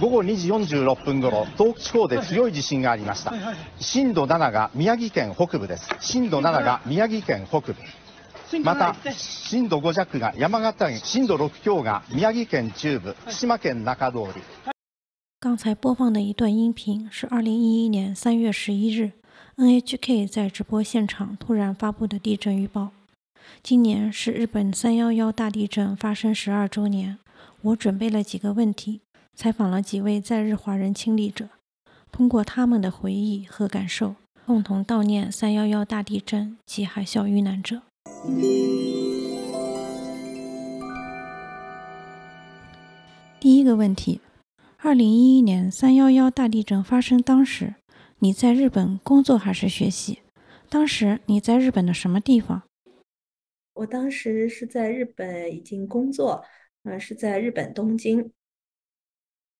午後2時46分頃、東北地方で強い地震がありました。震度7が宮城県北部です。震度7が宮城県北部。また、震度5弱が山形県、震度6強が宮城県中部、福島県中通り。刚才播放的一段音频是2011年3月11日 NHK 在直播现场突然发布的地震预报。今年是日本311大地震发生十二周年，我准备了几个问题， 采访了几位在日华人亲历者，通过他们的回忆和感受，共同悼念311大地震及海啸遇难者。第一个问题：二零一一年三幺幺大地震发生当时，你在日本工作还是学习？当时你在日本的什么地方？我当时是在日本已经工作，嗯，是在日本东京。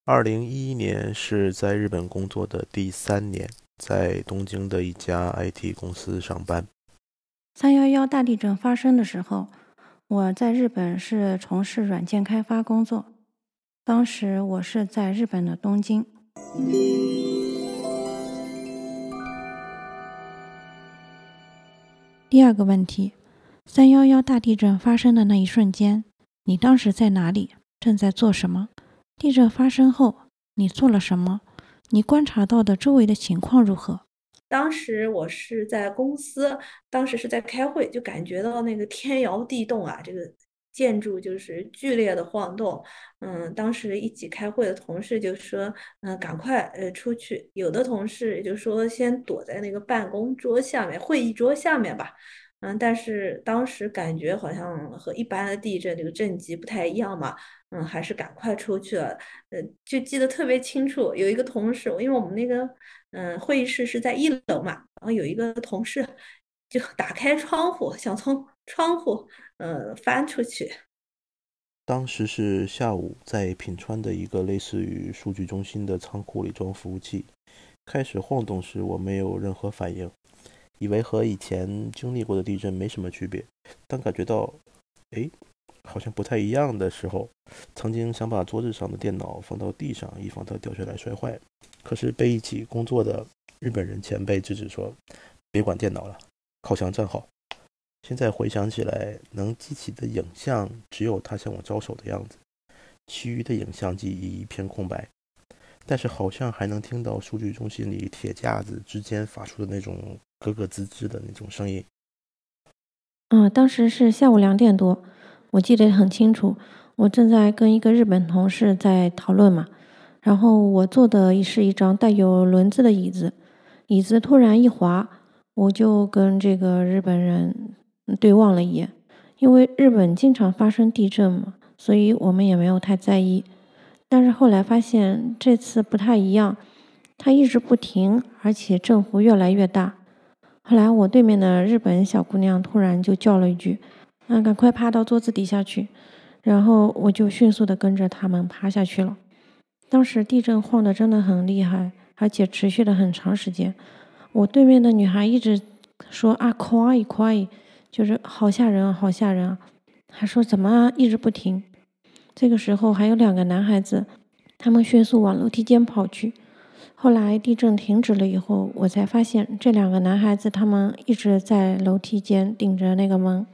二零一一年是在日本工作的第三年，在东京的一家 IT 公司上班。三幺幺大地震发生的时候，我在日本是从事软件开发工作。当时我是在日本的东京。第二个问题：三幺幺大地震发生的那一瞬间，你当时在哪里？正在做什么？地震发生后，你做了什么？你观察到的周围的情况如何？当时我是在公司，当时是在开会，就感觉到那个天摇地动啊，这个建筑就是剧烈的晃动。嗯，当时一起开会的同事就说：“嗯，赶快呃出去。”有的同事就说：“先躲在那个办公桌下面，会议桌下面吧。”嗯，但是当时感觉好像和一般的地震这个震级不太一样嘛。嗯，还是赶快出去了。呃，就记得特别清楚，有一个同事，因为我们那个。嗯，会议室是在一楼嘛，然后有一个同事就打开窗户，想从窗户呃翻出去。当时是下午，在品川的一个类似于数据中心的仓库里装服务器，开始晃动时，我没有任何反应，以为和以前经历过的地震没什么区别。当感觉到，哎。好像不太一样的时候，曾经想把桌子上的电脑放到地上，以防它掉下来摔坏，可是被一起工作的日本人前辈制止说：“别管电脑了，靠墙站好。”现在回想起来，能记起的影像只有他向我招手的样子，其余的影像记忆一片空白。但是好像还能听到数据中心里铁架子之间发出的那种咯咯吱吱的那种声音。嗯，当时是下午两点多。我记得很清楚，我正在跟一个日本同事在讨论嘛，然后我坐的是一张带有轮子的椅子，椅子突然一滑，我就跟这个日本人对望了一眼，因为日本经常发生地震嘛，所以我们也没有太在意。但是后来发现这次不太一样，它一直不停，而且振幅越来越大。后来我对面的日本小姑娘突然就叫了一句。嗯，赶快趴到桌子底下去，然后我就迅速的跟着他们趴下去了。当时地震晃的真的很厉害，而且持续了很长时间。我对面的女孩一直说啊，快快，就是好吓人啊，好吓人啊，还说怎么一直不停。这个时候还有两个男孩子，他们迅速往楼梯间跑去。后来地震停止了以后，我才发现这两个男孩子他们一直在楼梯间顶着那个门。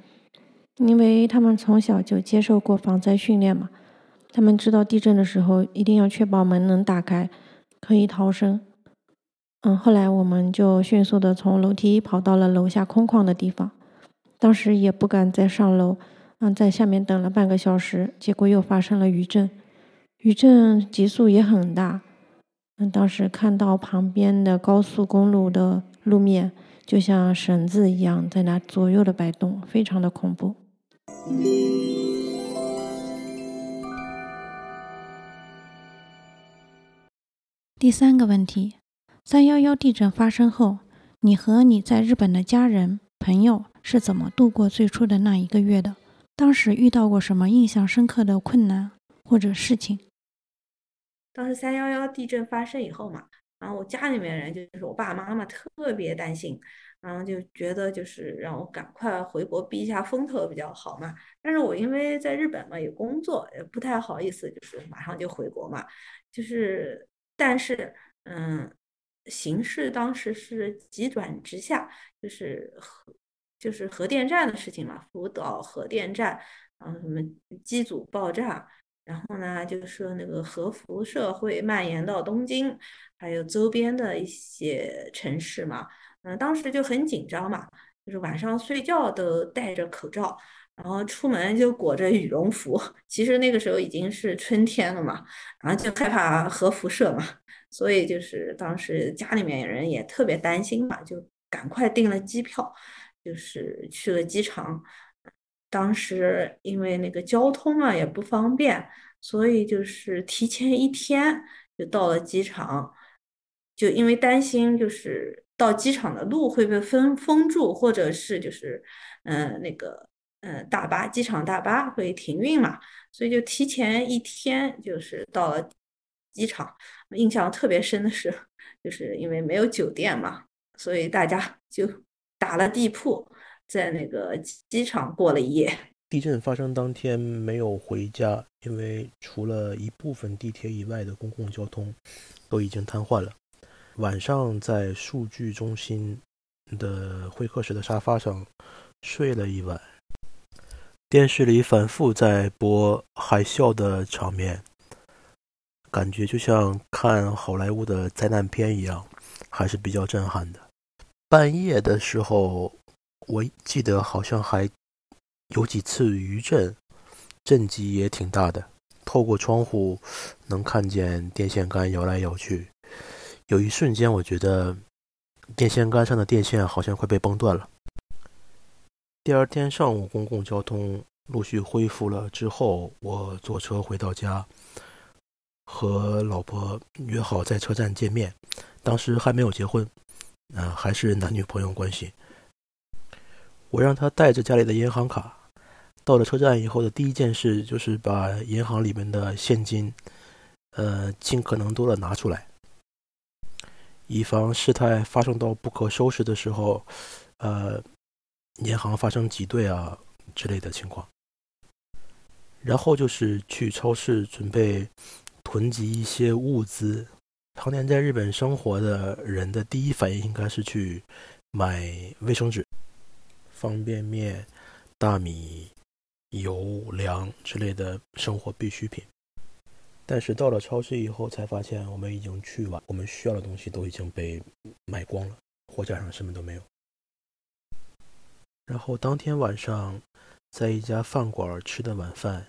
因为他们从小就接受过防灾训练嘛，他们知道地震的时候一定要确保门能打开，可以逃生。嗯，后来我们就迅速的从楼梯跑到了楼下空旷的地方，当时也不敢再上楼，嗯，在下面等了半个小时，结果又发生了余震，余震级数也很大。嗯，当时看到旁边的高速公路的路面就像绳子一样在那左右的摆动，非常的恐怖。第三个问题：三幺幺地震发生后，你和你在日本的家人、朋友是怎么度过最初的那一个月的？当时遇到过什么印象深刻的困难或者事情？当时三幺幺地震发生以后嘛，然后我家里面人就是我爸爸妈妈特别担心，然后就觉得就是让我赶快回国避一下风头比较好嘛。但是我因为在日本嘛有工作，也不太好意思，就是马上就回国嘛。就是但是嗯，形势当时是急转直下，就是核就是核电站的事情嘛，福岛核电站，然后什么机组爆炸。然后呢，就是说那个核辐射会蔓延到东京，还有周边的一些城市嘛。嗯，当时就很紧张嘛，就是晚上睡觉都戴着口罩，然后出门就裹着羽绒服。其实那个时候已经是春天了嘛，然后就害怕核辐射嘛，所以就是当时家里面人也特别担心嘛，就赶快订了机票，就是去了机场。当时因为那个交通啊也不方便，所以就是提前一天就到了机场，就因为担心就是到机场的路会被封封住，或者是就是嗯那个嗯大巴机场大巴会停运嘛，所以就提前一天就是到了机场。印象特别深的是，就是因为没有酒店嘛，所以大家就打了地铺。在那个机场过了一夜。地震发生当天没有回家，因为除了一部分地铁以外的公共交通都已经瘫痪了。晚上在数据中心的会客室的沙发上睡了一晚，电视里反复在播海啸的场面，感觉就像看好莱坞的灾难片一样，还是比较震撼的。半夜的时候。我记得好像还有几次余震，震级也挺大的。透过窗户能看见电线杆摇来摇去，有一瞬间我觉得电线杆上的电线好像快被崩断了。第二天上午公共交通陆续恢复了之后，我坐车回到家，和老婆约好在车站见面。当时还没有结婚，啊，还是男女朋友关系。我让他带着家里的银行卡，到了车站以后的第一件事就是把银行里面的现金，呃，尽可能多的拿出来，以防事态发生到不可收拾的时候，呃，银行发生挤兑啊之类的情况。然后就是去超市准备囤积一些物资。常年在日本生活的人的第一反应应该是去买卫生纸。方便面、大米、油、粮之类的生活必需品，但是到了超市以后，才发现我们已经去晚，我们需要的东西都已经被买光了，货架上什么都没有。然后当天晚上，在一家饭馆吃的晚饭，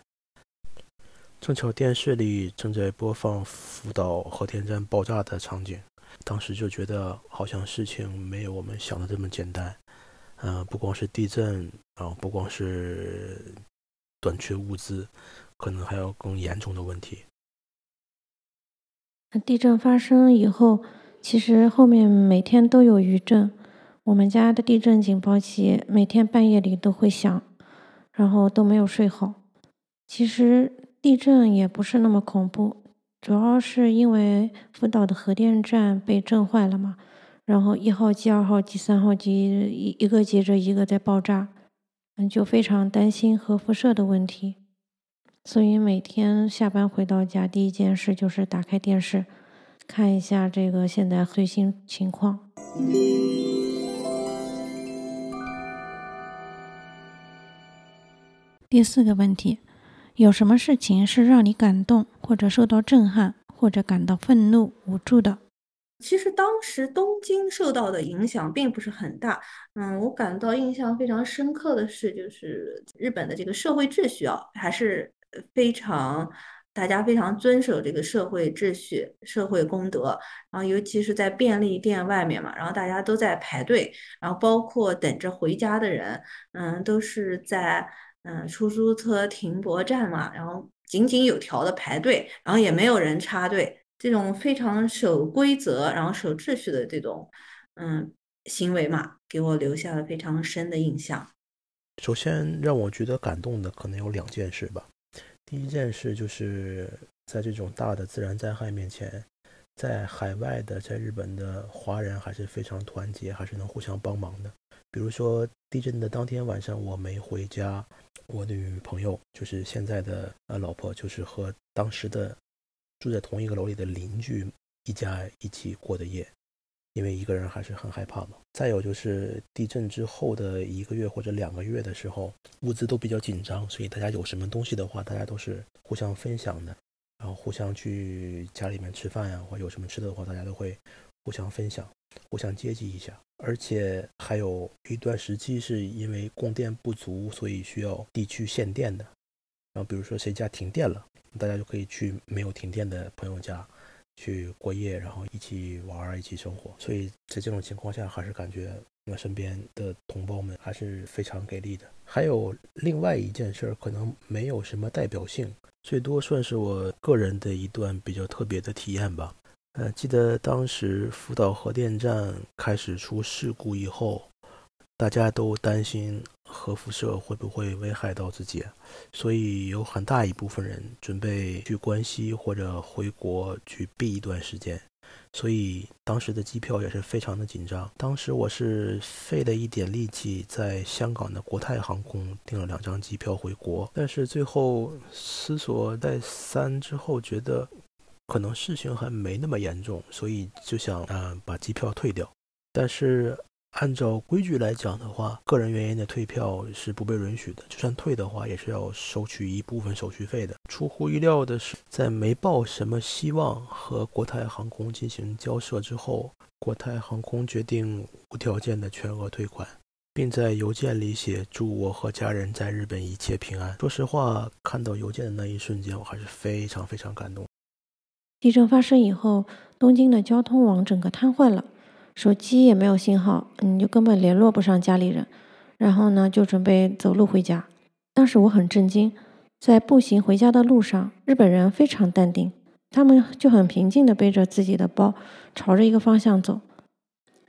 正巧电视里正在播放福岛核电站爆炸的场景，当时就觉得好像事情没有我们想的这么简单。嗯，不光是地震啊，不光是短缺物资，可能还有更严重的问题。地震发生以后，其实后面每天都有余震。我们家的地震警报器每天半夜里都会响，然后都没有睡好。其实地震也不是那么恐怖，主要是因为福岛的核电站被震坏了嘛。然后一号机、二号机、三号机一一个接着一个在爆炸，嗯，就非常担心核辐射的问题，所以每天下班回到家，第一件事就是打开电视，看一下这个现在最新情况。第四个问题，有什么事情是让你感动，或者受到震撼，或者感到愤怒、无助的？其实当时东京受到的影响并不是很大，嗯，我感到印象非常深刻的是，就是日本的这个社会秩序啊，还是非常大家非常遵守这个社会秩序、社会公德，然后尤其是在便利店外面嘛，然后大家都在排队，然后包括等着回家的人，嗯，都是在嗯出租车停泊站嘛，然后井井有条的排队，然后也没有人插队。这种非常守规则，然后守秩序的这种，嗯，行为嘛，给我留下了非常深的印象。首先让我觉得感动的可能有两件事吧。第一件事就是在这种大的自然灾害面前，在海外的，在日本的华人还是非常团结，还是能互相帮忙的。比如说地震的当天晚上，我没回家，我女朋友就是现在的呃老婆，就是和当时的住在同一个楼里的邻居一家一起过的夜，因为一个人还是很害怕嘛。再有就是地震之后的一个月或者两个月的时候，物资都比较紧张，所以大家有什么东西的话，大家都是互相分享的。然后互相去家里面吃饭呀，或有什么吃的的话，大家都会互相分享，互相接济一下。而且还有一段时期是因为供电不足，所以需要地区限电的。然后比如说谁家停电了，大家就可以去没有停电的朋友家去过夜，然后一起玩儿，一起生活。所以在这种情况下，还是感觉我身边的同胞们还是非常给力的。还有另外一件事儿，可能没有什么代表性。最多算是我个人的一段比较特别的体验吧。呃，记得当时福岛核电站开始出事故以后，大家都担心核辐射会不会危害到自己，所以有很大一部分人准备去关西或者回国去避一段时间。所以当时的机票也是非常的紧张。当时我是费了一点力气，在香港的国泰航空订了两张机票回国，但是最后思索再三之后，觉得可能事情还没那么严重，所以就想啊把机票退掉。但是。按照规矩来讲的话，个人原因的退票是不被允许的。就算退的话，也是要收取一部分手续费的。出乎意料的是，在没抱什么希望和国泰航空进行交涉之后，国泰航空决定无条件的全额退款，并在邮件里写祝我和家人在日本一切平安。说实话，看到邮件的那一瞬间，我还是非常非常感动。地震发生以后，东京的交通网整个瘫痪了。手机也没有信号，你就根本联络不上家里人。然后呢，就准备走路回家。当时我很震惊，在步行回家的路上，日本人非常淡定，他们就很平静地背着自己的包，朝着一个方向走。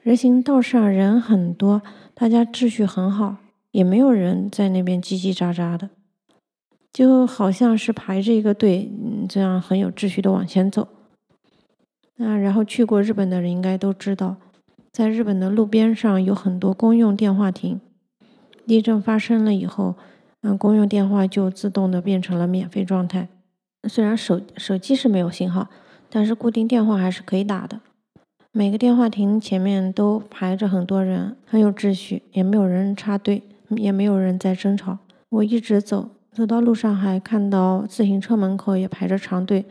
人行道上人很多，大家秩序很好，也没有人在那边叽叽喳喳的，就好像是排着一个队，这样很有秩序的往前走。那然后去过日本的人应该都知道。在日本的路边上有很多公用电话亭。地震发生了以后，嗯，公用电话就自动的变成了免费状态。虽然手手机是没有信号，但是固定电话还是可以打的。每个电话亭前面都排着很多人，很有秩序，也没有人插队，也没有人在争吵。我一直走，走到路上还看到自行车门口也排着长队，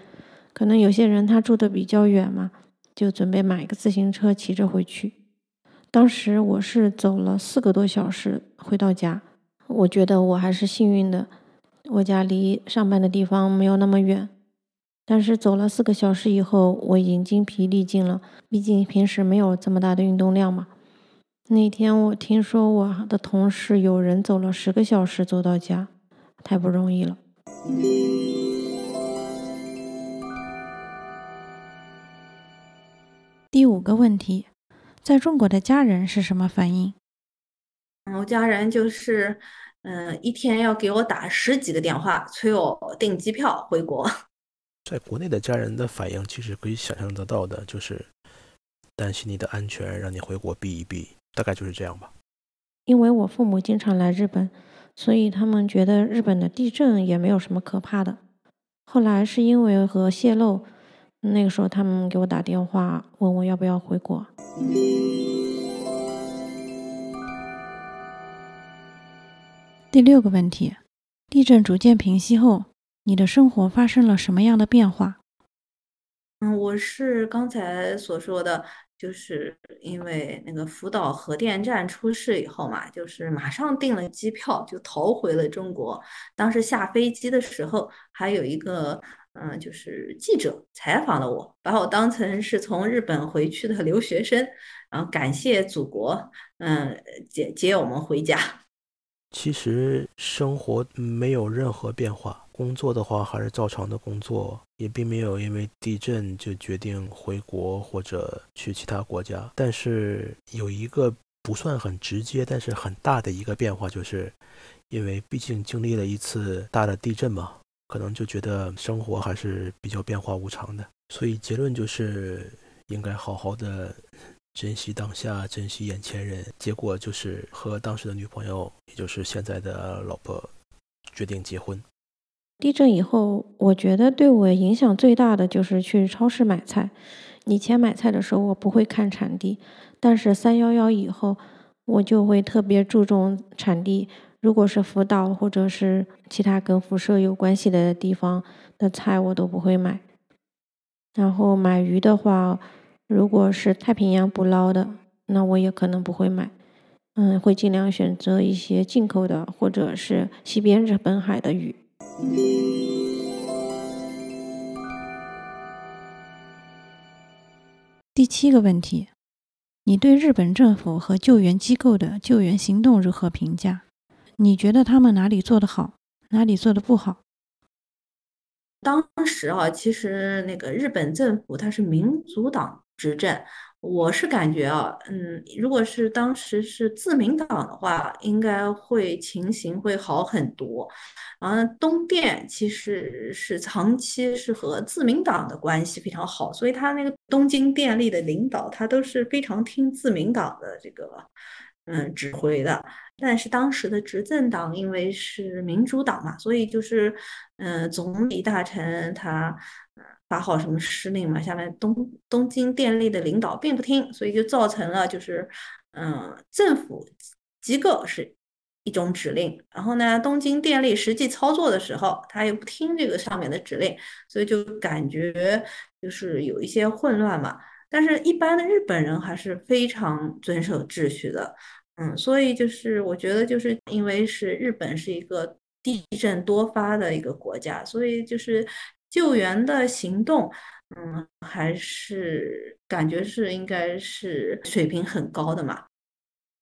可能有些人他住的比较远嘛。就准备买一个自行车骑着回去。当时我是走了四个多小时回到家，我觉得我还是幸运的，我家离上班的地方没有那么远。但是走了四个小时以后，我已经精疲力尽了，毕竟平时没有这么大的运动量嘛。那天我听说我的同事有人走了十个小时走到家，太不容易了。第五个问题，在中国的家人是什么反应？我家人就是，嗯，一天要给我打十几个电话，催我订机票回国。在国内的家人的反应其实可以想象得到的，就是担心你的安全，让你回国避一避，大概就是这样吧。因为我父母经常来日本，所以他们觉得日本的地震也没有什么可怕的。后来是因为核泄漏。那个时候，他们给我打电话，问我要不要回国。第六个问题：地震逐渐平息后，你的生活发生了什么样的变化？嗯，我是刚才所说的，就是因为那个福岛核电站出事以后嘛，就是马上订了机票，就逃回了中国。当时下飞机的时候，还有一个。嗯，就是记者采访了我，把我当成是从日本回去的留学生，然后感谢祖国，嗯，接接我们回家。其实生活没有任何变化，工作的话还是照常的工作，也并没有因为地震就决定回国或者去其他国家。但是有一个不算很直接，但是很大的一个变化，就是因为毕竟经历了一次大的地震嘛。可能就觉得生活还是比较变化无常的。所以结论就是应该好好的珍惜当下，珍惜眼前人。结果就是和当时的女朋友，也就是现在的老婆，决定结婚。地震以后，我觉得对我影响最大的就是去超市买菜。以前买菜的时候，我不会看产地，但是三幺幺以后，我就会特别注重产地。如果是福岛或者是其他跟辐射有关系的地方的菜，我都不会买。然后买鱼的话，如果是太平洋捕捞的，那我也可能不会买。嗯，会尽量选择一些进口的，或者是西边日本海的鱼。第七个问题，你对日本政府和救援机构的救援行动如何评价？你觉得他们哪里做得好，哪里做得不好？当时啊，其实那个日本政府它是民主党执政。我是感觉啊，嗯，如果是当时是自民党的话，应该会情形会好很多。然后东电其实是长期是和自民党的关系非常好，所以他那个东京电力的领导他都是非常听自民党的这个嗯指挥的。但是当时的执政党因为是民主党嘛，所以就是嗯总理大臣他。发号什么施令嘛？下面东东京电力的领导并不听，所以就造成了就是，嗯，政府机构是一种指令，然后呢，东京电力实际操作的时候，他又不听这个上面的指令，所以就感觉就是有一些混乱嘛。但是，一般的日本人还是非常遵守秩序的，嗯，所以就是我觉得就是因为是日本是一个地震多发的一个国家，所以就是。救援的行动，嗯，还是感觉是应该是水平很高的嘛。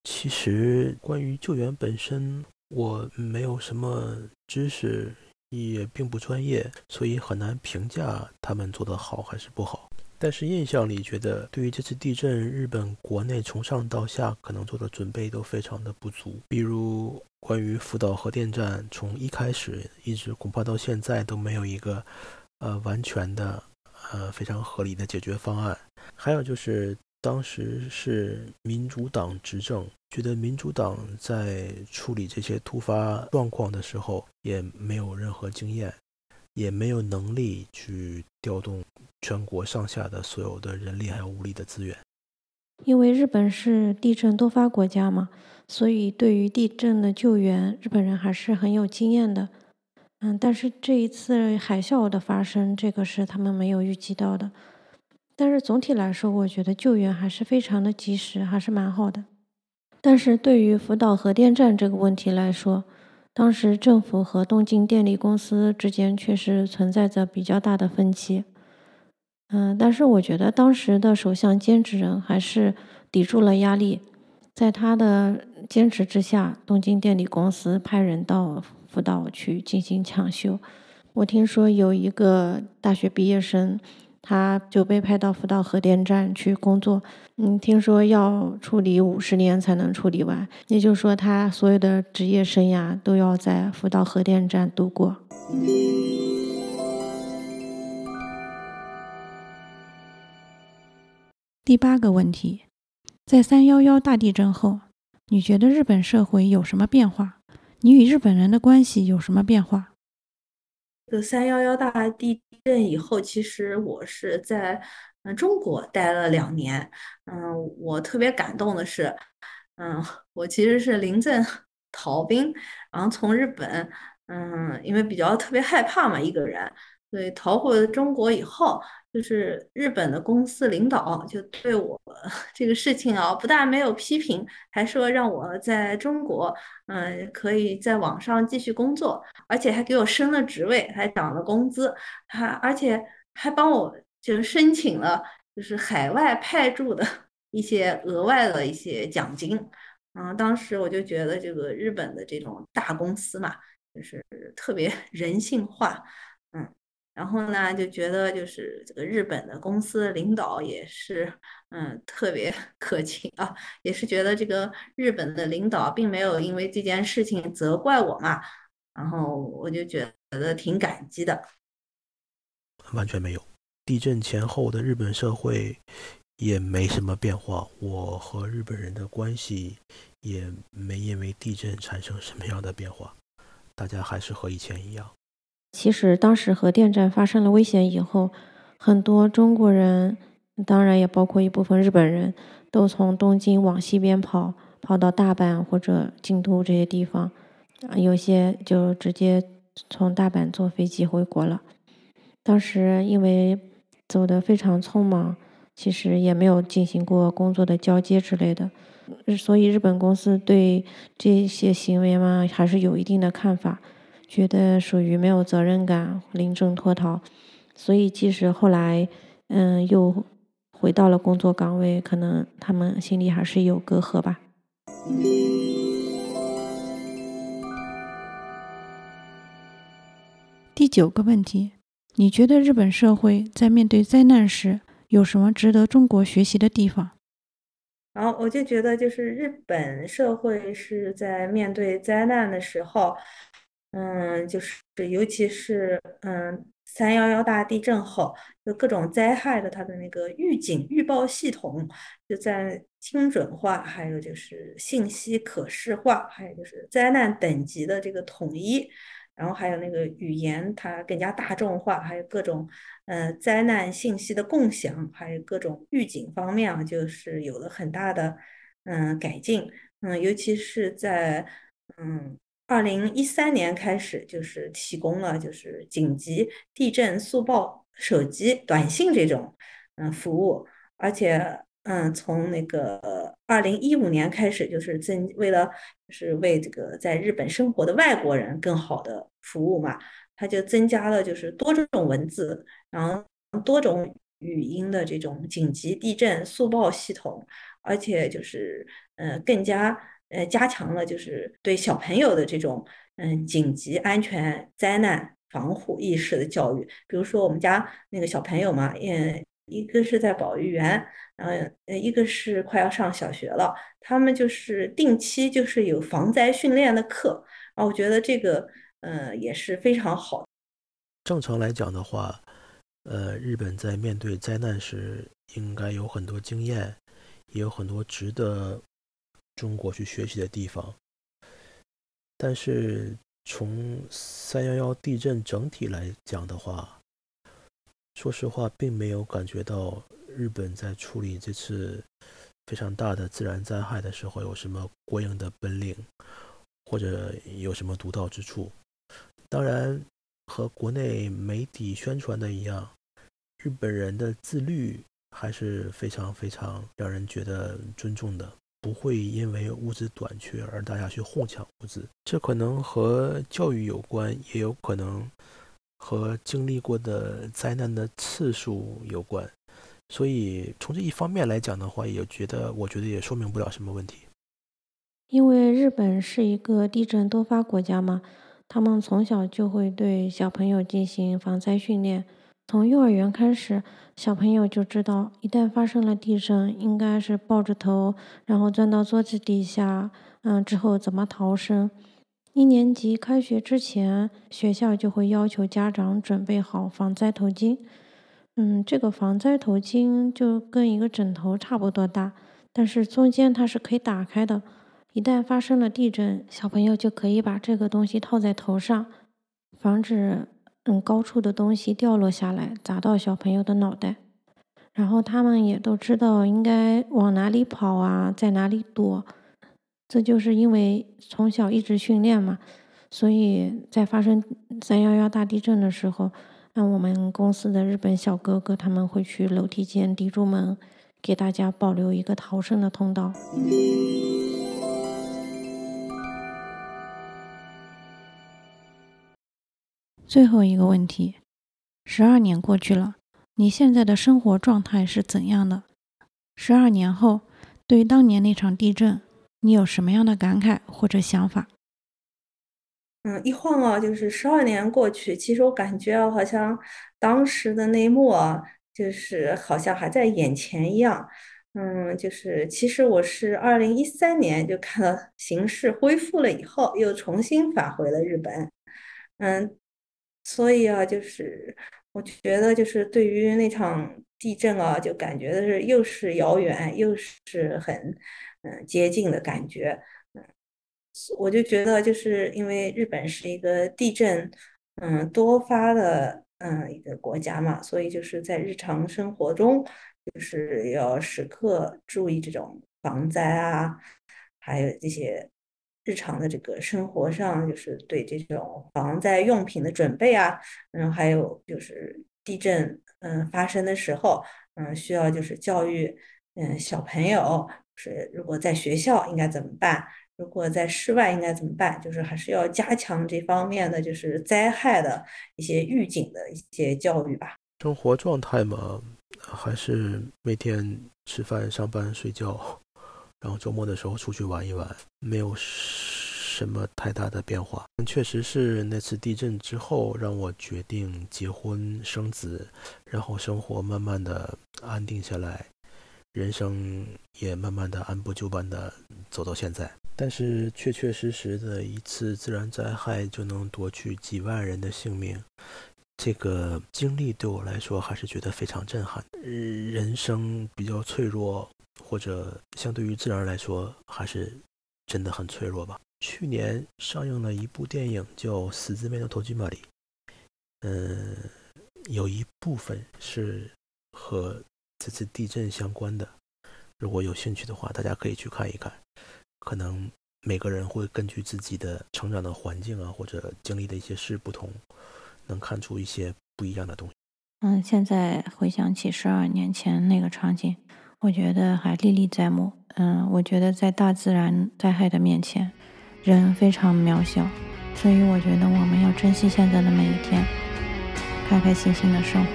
其实关于救援本身，我没有什么知识，也并不专业，所以很难评价他们做得好还是不好。但是印象里觉得，对于这次地震，日本国内从上到下可能做的准备都非常的不足。比如关于福岛核电站，从一开始一直恐怕到现在都没有一个。呃，完全的，呃，非常合理的解决方案。还有就是，当时是民主党执政，觉得民主党在处理这些突发状况的时候，也没有任何经验，也没有能力去调动全国上下的所有的人力还有物力的资源。因为日本是地震多发国家嘛，所以对于地震的救援，日本人还是很有经验的。嗯，但是这一次海啸的发生，这个是他们没有预计到的。但是总体来说，我觉得救援还是非常的及时，还是蛮好的。但是对于福岛核电站这个问题来说，当时政府和东京电力公司之间确实存在着比较大的分歧。嗯，但是我觉得当时的首相兼职人还是抵住了压力，在他的坚持之下，东京电力公司派人到。福岛去进行抢修。我听说有一个大学毕业生，他就被派到福岛核电站去工作。嗯，听说要处理五十年才能处理完，也就是说他所有的职业生涯都要在福岛核电站度过。第八个问题，在三幺幺大地震后，你觉得日本社会有什么变化？你与日本人的关系有什么变化？这个三幺幺大地震以后，其实我是在嗯中国待了两年。嗯，我特别感动的是，嗯，我其实是临阵 逃兵，然后从日本，嗯，因为比较特别害怕嘛，一个人，所以逃回中国以后。就是日本的公司领导就对我 这个事情啊，不但没有批评，还说让我在中国，嗯，可以在网上继续工作，而且还给我升了职位，还涨了工资，还而且还帮我就申请了就是海外派驻的 一些额外的一些奖金。嗯，当时我就觉得这个日本的这种大公司嘛，就是特别 人性化，然后呢，就觉得就是这个日本的公司领导也是，嗯，特别 客气啊，也是觉得这个日本的领导并没有因为这件事情责怪我嘛。然后我就觉得挺感激的。完全没有，地震前后的日本社会也没什么变化，我和日本人的关系也没因为地震产生什么样的变化，大家还是和以前一样。其实当时核电站发生了危险以后，很多中国人，当然也包括一部分日本人都从东京往西边跑，跑到大阪或者京都这些地方，有些就直接从大阪坐飞机回国了。当时因为走得非常匆忙，其实也没有进行过工作的交接之类的，所以日本公司对这些行为嘛还是有一定的看法，觉得属于没有责任感、临阵脱逃，所以即使后来嗯又回到了工作岗位，可能他们心里还是有隔阂吧。第九个问题。你觉得日本社会在面对灾难时有什么值得中国学习的地方？然后我就觉得，就是日本社会是在面对灾难的时候，嗯，就是尤其是嗯三幺幺大地震后，就各种灾害的它的那个预警预报系统就在精准化，还有就是信息可视化，还有就是灾难等级的这个统一。然后还有那个语言，它更加大众化，还有各种呃灾难信息的共享，还有各种预警方面啊，就是有了很大的嗯改进。嗯，尤其是在嗯二零一三年开始，就是提供了就是紧急地震速报手机短信这种嗯服务，而且。嗯，从那个二零一五年开始，就是增为了就是为这个在日本生活的外国人更好的服务嘛，它就增加了就是多种文字，然后多种语音的这种紧急地震速报系统，而且就是呃更加呃加强了就是对小朋友的这种嗯紧急安全灾难防护意识的教育，比如说我们家那个小朋友嘛，嗯。一个是在保育园，嗯呃，一个是快要上小学了，他们就是定期就是有防灾训练的课，啊，我觉得这个呃也是非常好。正常来讲的话，呃，日本在面对灾难时应该有很多经验，也有很多值得中国去学习的地方。但是从三幺幺地震整体来讲的话，说实话，并没有感觉到日本在处理这次非常大的自然灾害的时候有什么过硬的本领，或者有什么独到之处。当然，和国内媒体宣传的一样，日本人的自律还是非常非常让人觉得尊重的，不会因为物资短缺而大家去哄抢物资。这可能和教育有关，也有可能。和经历过的灾难的次数有关，所以从这一方面来讲的话，也觉得我觉得也说明不了什么问题。因为日本是一个地震多发国家嘛，他们从小就会对小朋友进行防灾训练，从幼儿园开始，小朋友就知道一旦发生了地震，应该是抱着头，然后钻到桌子底下，嗯，之后怎么逃生。一年级开学之前，学校就会要求家长准备好防灾头巾。嗯，这个防灾头巾就跟一个枕头差不多大，但是中间它是可以打开的。一旦发生了地震，小朋友就可以把这个东西套在头上，防止嗯高处的东西掉落下来砸到小朋友的脑袋。然后他们也都知道应该往哪里跑啊，在哪里躲。这就是因为从小一直训练嘛，所以在发生三幺幺大地震的时候，那我们公司的日本小哥哥他们会去楼梯间抵住门，给大家保留一个逃生的通道。最后一个问题，十二年过去了，你现在的生活状态是怎样的？十二年后，对于当年那场地震。你有什么样的感慨或者想法？嗯，一晃啊，就是十二年过去，其实我感觉啊，好像当时的那一幕啊，就是好像还在眼前一样。嗯，就是其实我是二零一三年就看到形势恢复了以后，又重新返回了日本。嗯，所以啊，就是我觉得，就是对于那场地震啊，就感觉的是又是遥远，又是很嗯接近的感觉。嗯，我就觉得，就是因为日本是一个地震嗯多发的嗯一个国家嘛，所以就是在日常生活中，就是要时刻注意这种防灾啊，还有这些。日常的这个生活上，就是对这种防灾用品的准备啊，嗯，还有就是地震，嗯，发生的时候，嗯，需要就是教育，嗯，小朋友是如果在学校应该怎么办，如果在室外应该怎么办，就是还是要加强这方面的就是灾害的一些预警的一些教育吧。生活状态嘛，还是每天吃饭、上班、睡觉。然后周末的时候出去玩一玩，没有什么太大的变化。确实是那次地震之后，让我决定结婚生子，然后生活慢慢的安定下来，人生也慢慢的按部就班的走到现在。但是确确实实的一次自然灾害就能夺去几万人的性命，这个经历对我来说还是觉得非常震撼。人生比较脆弱。或者相对于自然来说，还是真的很脆弱吧。去年上映了一部电影叫《死字面的头巾玛丽》，嗯，有一部分是和这次地震相关的。如果有兴趣的话，大家可以去看一看。可能每个人会根据自己的成长的环境啊，或者经历的一些事不同，能看出一些不一样的东西。嗯，现在回想起十二年前那个场景。我觉得还历历在目。嗯，我觉得在大自然灾害的面前，人非常渺小，所以我觉得我们要珍惜现在的每一天，开开心心的生活。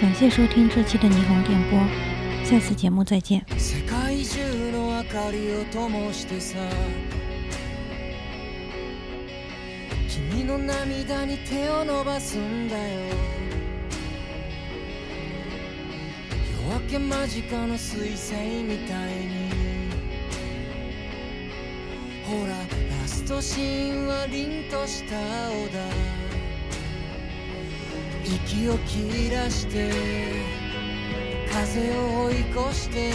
感谢收听这期的霓虹电波，下次节目再见。夜明け間近の彗星みたいに。ほらラストシーンは凛とした青だ息を切らして風を追い越して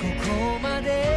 ここまで。